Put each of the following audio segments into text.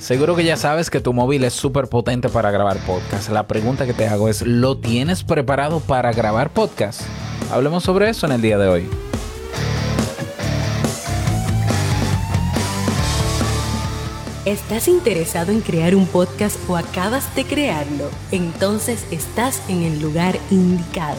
Seguro que ya sabes que tu móvil es súper potente para grabar podcast. La pregunta que te hago es, ¿lo tienes preparado para grabar podcast? Hablemos sobre eso en el día de hoy. ¿Estás interesado en crear un podcast o acabas de crearlo? Entonces estás en el lugar indicado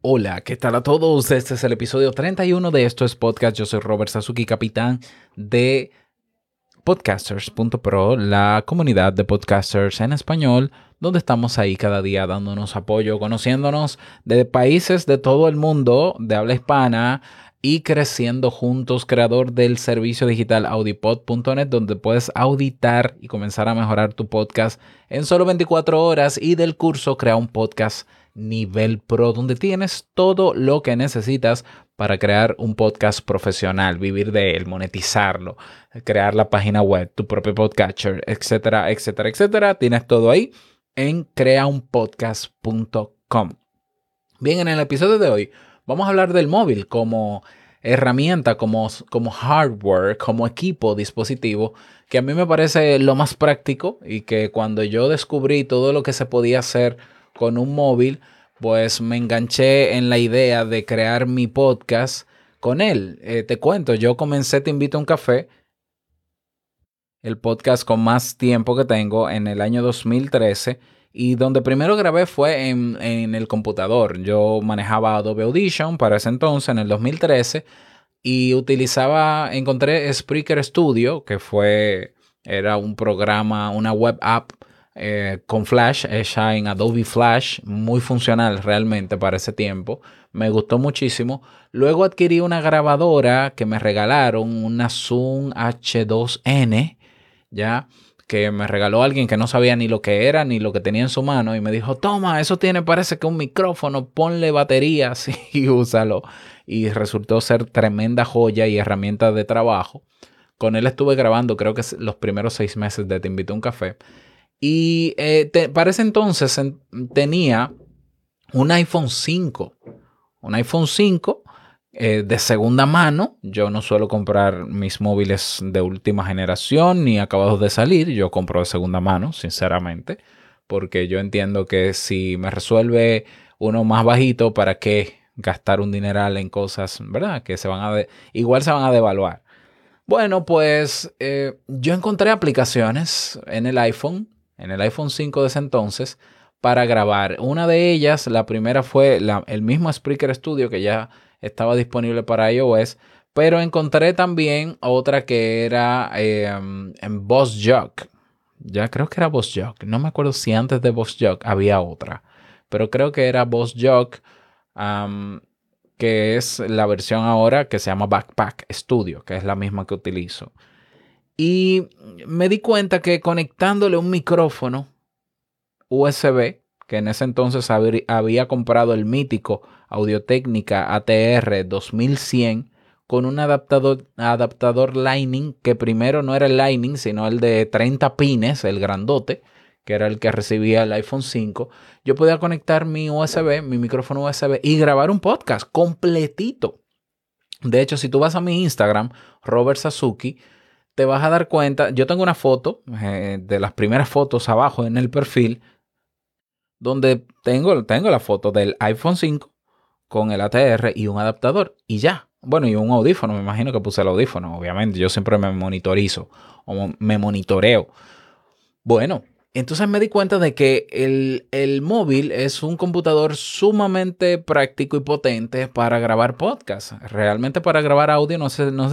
Hola, ¿qué tal a todos? Este es el episodio 31 de Esto es Podcast. Yo soy Robert Sasuki, capitán de podcasters.pro, la comunidad de podcasters en español, donde estamos ahí cada día dándonos apoyo, conociéndonos de países de todo el mundo de habla hispana y creciendo juntos, creador del servicio digital audipod.net, donde puedes auditar y comenzar a mejorar tu podcast en solo 24 horas y del curso Crea un podcast nivel pro, donde tienes todo lo que necesitas para crear un podcast profesional, vivir de él, monetizarlo, crear la página web, tu propio podcatcher, etcétera, etcétera, etcétera. Tienes todo ahí en creaunpodcast.com. Bien, en el episodio de hoy vamos a hablar del móvil como herramienta, como, como hardware, como equipo, dispositivo, que a mí me parece lo más práctico y que cuando yo descubrí todo lo que se podía hacer con un móvil, pues me enganché en la idea de crear mi podcast con él. Eh, te cuento, yo comencé Te invito a un café, el podcast con más tiempo que tengo en el año 2013 y donde primero grabé fue en, en, el computador. Yo manejaba Adobe Audition para ese entonces, en el 2013, y utilizaba, encontré Spreaker Studio, que fue, era un programa, una web app eh, con Flash, hecha en Adobe Flash, muy funcional realmente para ese tiempo. Me gustó muchísimo. Luego adquirí una grabadora que me regalaron, una Zoom H2N, ya que me regaló alguien que no sabía ni lo que era ni lo que tenía en su mano y me dijo, toma, eso tiene parece que un micrófono, ponle baterías y úsalo. Y resultó ser tremenda joya y herramienta de trabajo. Con él estuve grabando creo que los primeros seis meses de Te invito a un café. Y eh, para ese entonces tenía un iPhone 5. Un iPhone 5 eh, de segunda mano. Yo no suelo comprar mis móviles de última generación ni acabados de salir. Yo compro de segunda mano, sinceramente. Porque yo entiendo que si me resuelve uno más bajito, ¿para qué gastar un dineral en cosas, verdad? Que se van a igual se van a devaluar. Bueno, pues eh, yo encontré aplicaciones en el iPhone en el iPhone 5 de ese entonces para grabar. Una de ellas, la primera fue el mismo Spreaker Studio que ya estaba disponible para iOS, pero encontré también otra que era em, en Boss Jock. Ya creo que era Boss Jock. No me acuerdo si antes de Boss Jock había otra, pero creo que era Boss Jock. que es la versión ahora que se llama Backpack Studio, que es la misma que utilizo. Y me di cuenta que conectándole un micrófono USB, que en ese entonces había comprado el mítico Audio Técnica ATR 2100 con un adaptador, adaptador Lightning que primero no era el Lightning, sino el de 30 pines, el grandote, que era el que recibía el iPhone 5, yo podía conectar mi USB, mi micrófono USB y grabar un podcast completito. De hecho, si tú vas a mi Instagram, Robert Sasuki, te vas a dar cuenta, yo tengo una foto eh, de las primeras fotos abajo en el perfil, donde tengo, tengo la foto del iPhone 5 con el ATR y un adaptador y ya. Bueno, y un audífono, me imagino que puse el audífono, obviamente, yo siempre me monitorizo o me monitoreo. Bueno, entonces me di cuenta de que el, móvil es un computador sumamente práctico y potente para grabar podcast. Realmente para grabar audio no se, no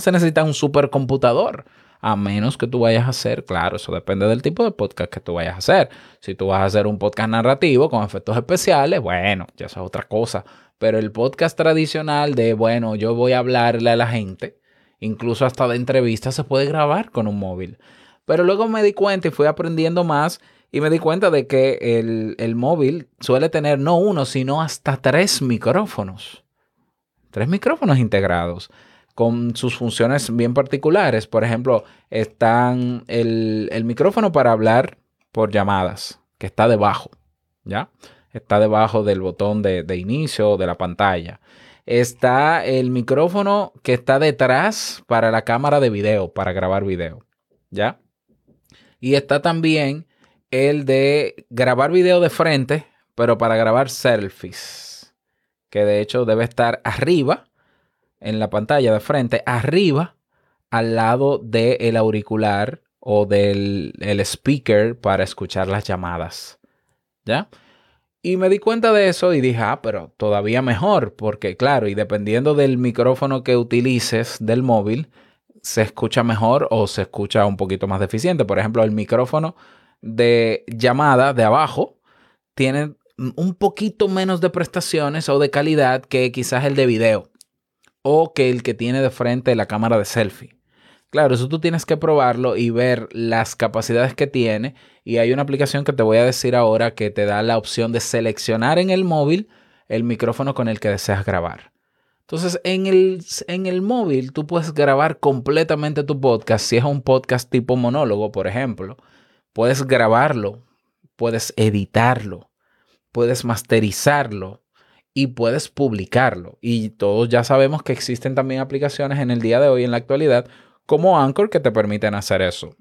se, necesita un supercomputador. A menos que tú vayas a hacer, claro, eso depende del tipo de podcast que tú vayas a hacer. Si tú vas a hacer un podcast narrativo con efectos especiales, bueno, ya es otra cosa. Pero el podcast tradicional de, bueno, yo voy a hablarle a la gente, incluso hasta de entrevistas, se puede grabar con un móvil. Pero luego me di cuenta y fui aprendiendo más y me di cuenta de que el, el móvil suele tener no uno, sino hasta tres micrófonos. Tres micrófonos integrados con sus funciones bien particulares. Por ejemplo, están el, el micrófono para hablar por llamadas, que está debajo, ¿ya? Está debajo del botón de, de inicio de la pantalla. Está el micrófono que está detrás para la cámara de video, para grabar video, ¿ya? Y está también el de grabar video de frente, pero para grabar selfies, que de hecho debe estar arriba en la pantalla de frente, arriba, al lado del auricular o del el speaker para escuchar las llamadas. ¿Ya? Y me di cuenta de eso y dije, ah, pero todavía mejor, porque claro, y dependiendo del micrófono que utilices del móvil, se escucha mejor o se escucha un poquito más deficiente. Por ejemplo, el micrófono de llamada de abajo tiene un poquito menos de prestaciones o de calidad que quizás el de video o que el que tiene de frente la cámara de selfie. Claro, eso tú tienes que probarlo y ver las capacidades que tiene. Y hay una aplicación que te voy a decir ahora que te da la opción de seleccionar en el móvil el micrófono con el que deseas grabar. Entonces, en el, en el móvil tú puedes grabar completamente tu podcast. Si es un podcast tipo monólogo, por ejemplo, puedes grabarlo, puedes editarlo, puedes masterizarlo, y puedes publicarlo. Y todos ya sabemos que existen también aplicaciones en el día de hoy, en la actualidad, como Anchor que te permiten hacer eso.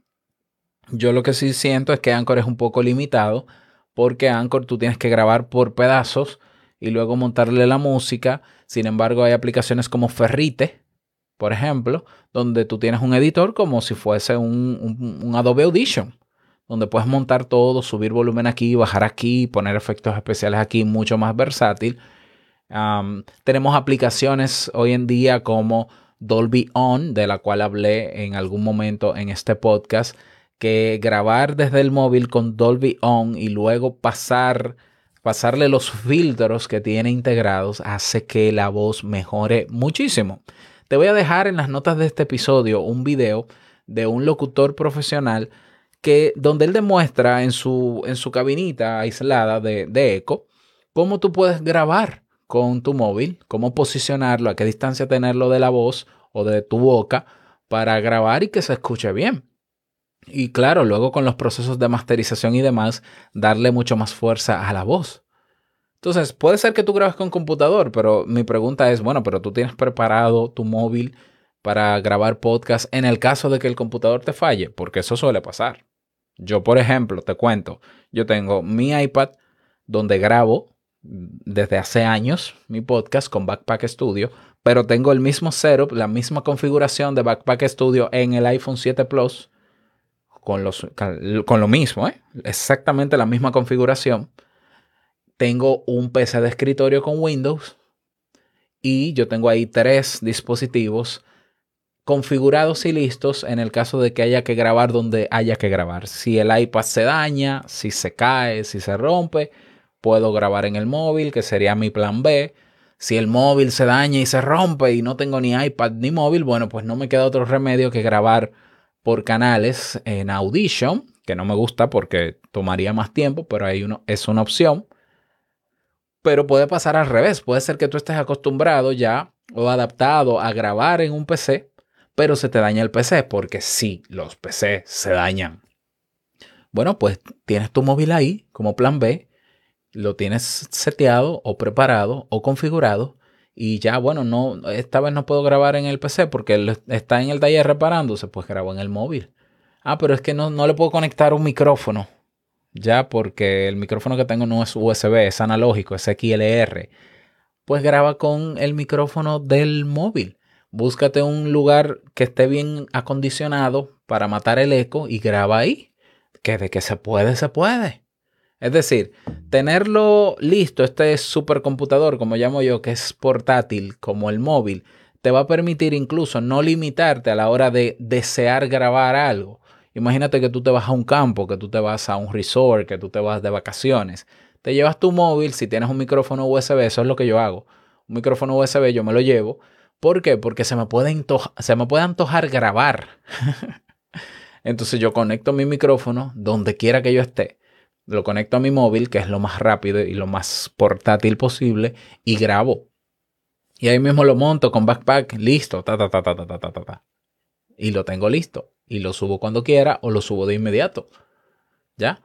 Yo lo que sí siento es que Anchor es un poco limitado porque Anchor tú tienes que grabar por pedazos y luego montarle la música. Sin embargo, hay aplicaciones como Ferrite, por ejemplo, donde tú tienes un editor como si fuese un, Adobe Audition donde puedes montar todo, subir volumen aquí, bajar aquí, poner efectos especiales aquí, mucho más versátil tenemos aplicaciones hoy en día como Dolby On, de la cual hablé en algún momento en este podcast, que grabar desde el móvil con Dolby On y luego pasar, pasarle los filtros que tiene integrados hace que la voz mejore muchísimo. Te voy a dejar en las notas de este episodio un video de un locutor profesional que donde él demuestra en su, en su cabinita aislada de, de eco cómo tú puedes grabar con tu móvil, cómo posicionarlo, a qué distancia tenerlo de la voz o de tu boca para grabar y que se escuche bien. Y claro, luego con los procesos de masterización y demás, darle mucho más fuerza a la voz. Entonces, puede ser que tú grabes con computador, pero mi pregunta es, bueno, pero tú tienes preparado tu móvil para grabar podcast en el caso de que el computador te falle, porque eso suele pasar. Yo, por ejemplo, te cuento, yo tengo mi iPad donde grabo desde hace años mi podcast con Backpack Studio, pero tengo el mismo setup, la misma configuración de Backpack Studio en el iPhone 7 Plus, con, los, con lo mismo, ¿eh? exactamente la misma configuración. Tengo un PC de escritorio con Windows y yo tengo ahí tres dispositivos configurados y listos en el caso de que haya que grabar donde haya que grabar. Si el iPad se daña, si se cae, si se rompe, puedo grabar en el móvil, que sería mi plan B. Si el móvil se daña y se rompe y no tengo ni iPad ni móvil, bueno, pues no me queda otro remedio que grabar por canales en Audition, que no me gusta porque tomaría más tiempo, pero ahí uno, es una opción. Pero puede pasar al revés, puede ser que tú estés acostumbrado ya o adaptado a grabar en un PC, pero se te daña el PC, porque sí, los PC se dañan. Bueno, pues tienes tu móvil ahí como plan B lo tienes seteado o preparado o configurado y ya, bueno, no, esta vez no puedo grabar en el PC porque está en el taller reparándose, pues grabo en el móvil. Ah, pero es que no, no le puedo conectar un micrófono, ya, porque el micrófono que tengo no es USB, es analógico, es XLR. Pues graba con el micrófono del móvil. Búscate un lugar que esté bien acondicionado para matar el eco y graba ahí. Que de que se puede, se puede. Es decir, tenerlo listo, este supercomputador, como llamo yo, que es portátil, como el móvil, te va a permitir incluso no limitarte a la hora de desear grabar algo. Imagínate que tú te vas a un campo, que tú te vas a un resort, que tú te vas de vacaciones. Te llevas tu móvil, si tienes un micrófono USB, eso es lo que yo hago. Un micrófono USB yo me lo llevo. ¿Por qué? Porque se me puede, se me puede antojar grabar. Entonces yo conecto mi micrófono donde quiera que yo esté. Lo conecto a mi móvil, que es lo más rápido y lo más portátil posible, y grabo. Y ahí mismo lo monto con backpack, listo, ta, ta, ta, ta, ta, ta, ta, ta. Y lo tengo listo. Y lo subo cuando quiera o lo subo de inmediato. ¿Ya?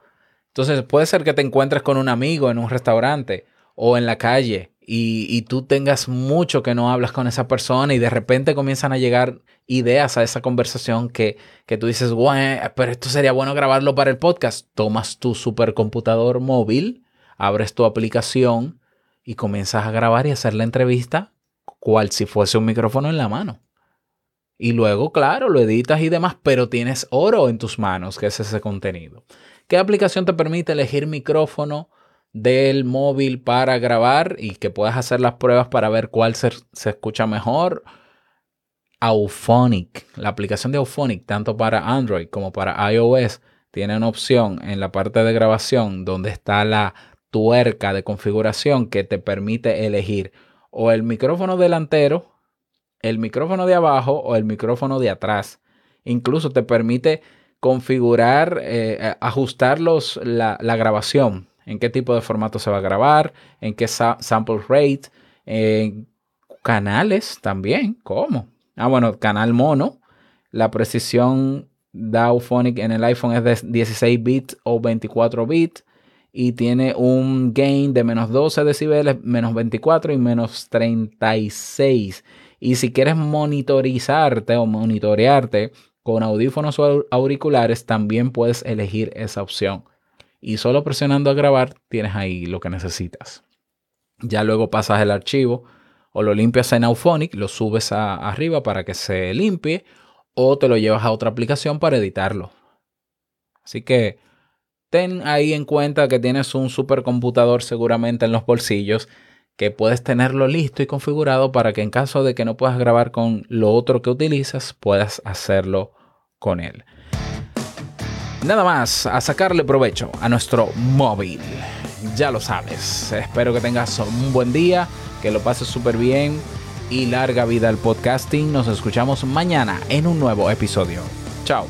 Entonces puede ser que te encuentres con un amigo en un restaurante o en la calle y, tú tengas mucho que no hablas con esa persona y de repente comienzan a llegar ideas a esa conversación que, que tú dices, pero esto sería bueno grabarlo para el podcast. Tomas tu supercomputador móvil, abres tu aplicación y comienzas a grabar y hacer la entrevista cual si fuese un micrófono en la mano. Y luego, claro, lo editas y demás, pero tienes oro en tus manos, que es ese contenido. ¿Qué aplicación te permite elegir micrófono del móvil para grabar y que puedas hacer las pruebas para ver cuál se, escucha mejor? Auphonic, la aplicación de Auphonic, tanto para Android como para iOS, tiene una opción en la parte de grabación donde está la tuerca de configuración que te permite elegir o el micrófono delantero, el micrófono de abajo o el micrófono de atrás. Incluso te permite configurar, eh, ajustar la, grabación, en qué tipo de formato se va a grabar, en qué sample rate, en canales también, ¿cómo? Ah, bueno, canal mono, la precisión Dauphonic en el iPhone es de 16 bits o 24 bits y tiene un gain de menos 12 decibeles, menos 24 y menos 36. Y si quieres monitorizarte o monitorearte con audífonos o auriculares también puedes elegir esa opción. Y solo presionando a grabar tienes ahí lo que necesitas. Ya luego pasas el archivo o lo limpias en Auphonic, lo subes arriba para que se limpie o te lo llevas a otra aplicación para editarlo. Así que ten ahí en cuenta que tienes un supercomputador seguramente en los bolsillos que puedes tenerlo listo y configurado para que en caso de que no puedas grabar con lo otro que utilizas, puedas hacerlo con él. Nada más, a sacarle provecho a nuestro móvil. Ya lo sabes. Espero que tengas un buen día, que lo pases súper bien y larga vida al podcasting. Nos escuchamos mañana en un nuevo episodio. Chao.